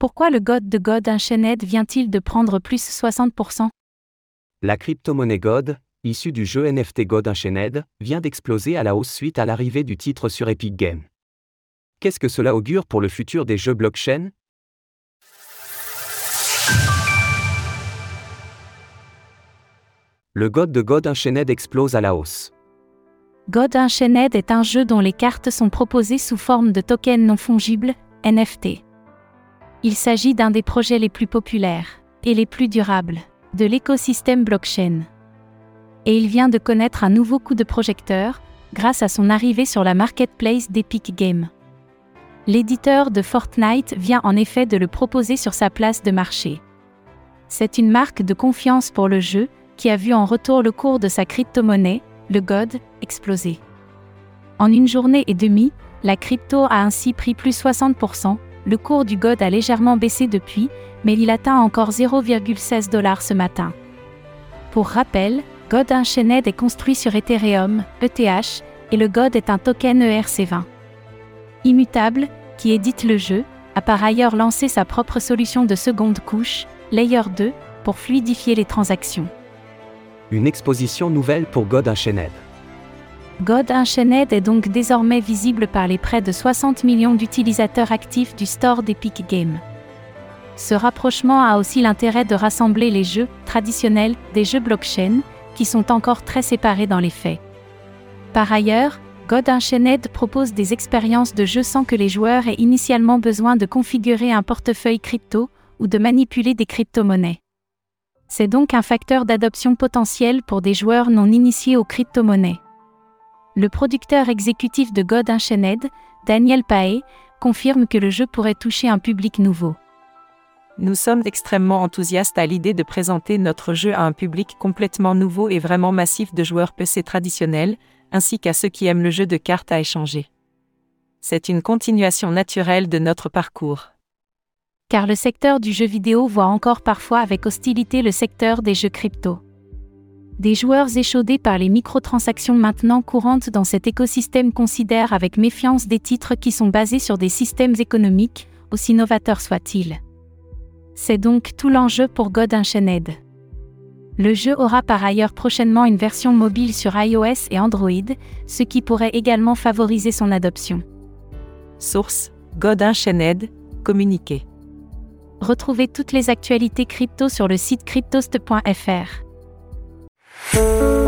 Pourquoi le God de God Unchained vient-il de prendre plus 60% La crypto-monnaie God, issue du jeu NFT God Unchained, vient d'exploser à la hausse suite à l'arrivée du titre sur Epic Games. Qu'est-ce que cela augure pour le futur des jeux blockchain? Le God de God Unchained explose à la hausse. God Unchained est un jeu dont les cartes sont proposées sous forme de tokens non fongibles, NFT. Il s'agit d'un des projets les plus populaires et les plus durables de l'écosystème blockchain. Et il vient de connaître un nouveau coup de projecteur grâce à son arrivée sur la marketplace d'Epic Games. L'éditeur de Fortnite vient en effet de le proposer sur sa place de marché. C'est une marque de confiance pour le jeu qui a vu en retour le cours de sa crypto-monnaie, le God, exploser. En une journée et demie, la crypto a ainsi pris plus 60%, le cours du God a légèrement baissé depuis, mais il atteint encore 0,16 dollars ce matin. Pour rappel, God Unchained est construit sur Ethereum, ETH, et le God est un token ERC20. Immutable, qui édite le jeu, a par ailleurs lancé sa propre solution de seconde couche, Layer 2, pour fluidifier les transactions. Une exposition nouvelle pour God Unchained. God Unchained est donc désormais visible par les près de 60 millions d'utilisateurs actifs du store d'Epic Games. Ce rapprochement a aussi l'intérêt de rassembler les jeux traditionnels des jeux blockchain, qui sont encore très séparés dans les faits. Par ailleurs, God Unchained propose des expériences de jeu sans que les joueurs aient initialement besoin de configurer un portefeuille crypto ou de manipuler des crypto-monnaies. C'est donc un facteur d'adoption potentiel pour des joueurs non initiés aux crypto-monnaies. Le producteur exécutif de God Unchained, Daniel Pae, confirme que le jeu pourrait toucher un public nouveau. Nous sommes extrêmement enthousiastes à l'idée de présenter notre jeu à un public complètement nouveau et vraiment massif de joueurs PC traditionnels, ainsi qu'à ceux qui aiment le jeu de cartes à échanger. C'est une continuation naturelle de notre parcours. Car le secteur du jeu vidéo voit encore parfois avec hostilité le secteur des jeux crypto des joueurs échaudés par les microtransactions maintenant courantes dans cet écosystème considèrent avec méfiance des titres qui sont basés sur des systèmes économiques, aussi novateurs soient-ils. C'est donc tout l'enjeu pour God Unchained. Le jeu aura par ailleurs prochainement une version mobile sur iOS et Android, ce qui pourrait également favoriser son adoption. Source God Unchained, communiqué. Retrouvez toutes les actualités crypto sur le site cryptost.fr. Música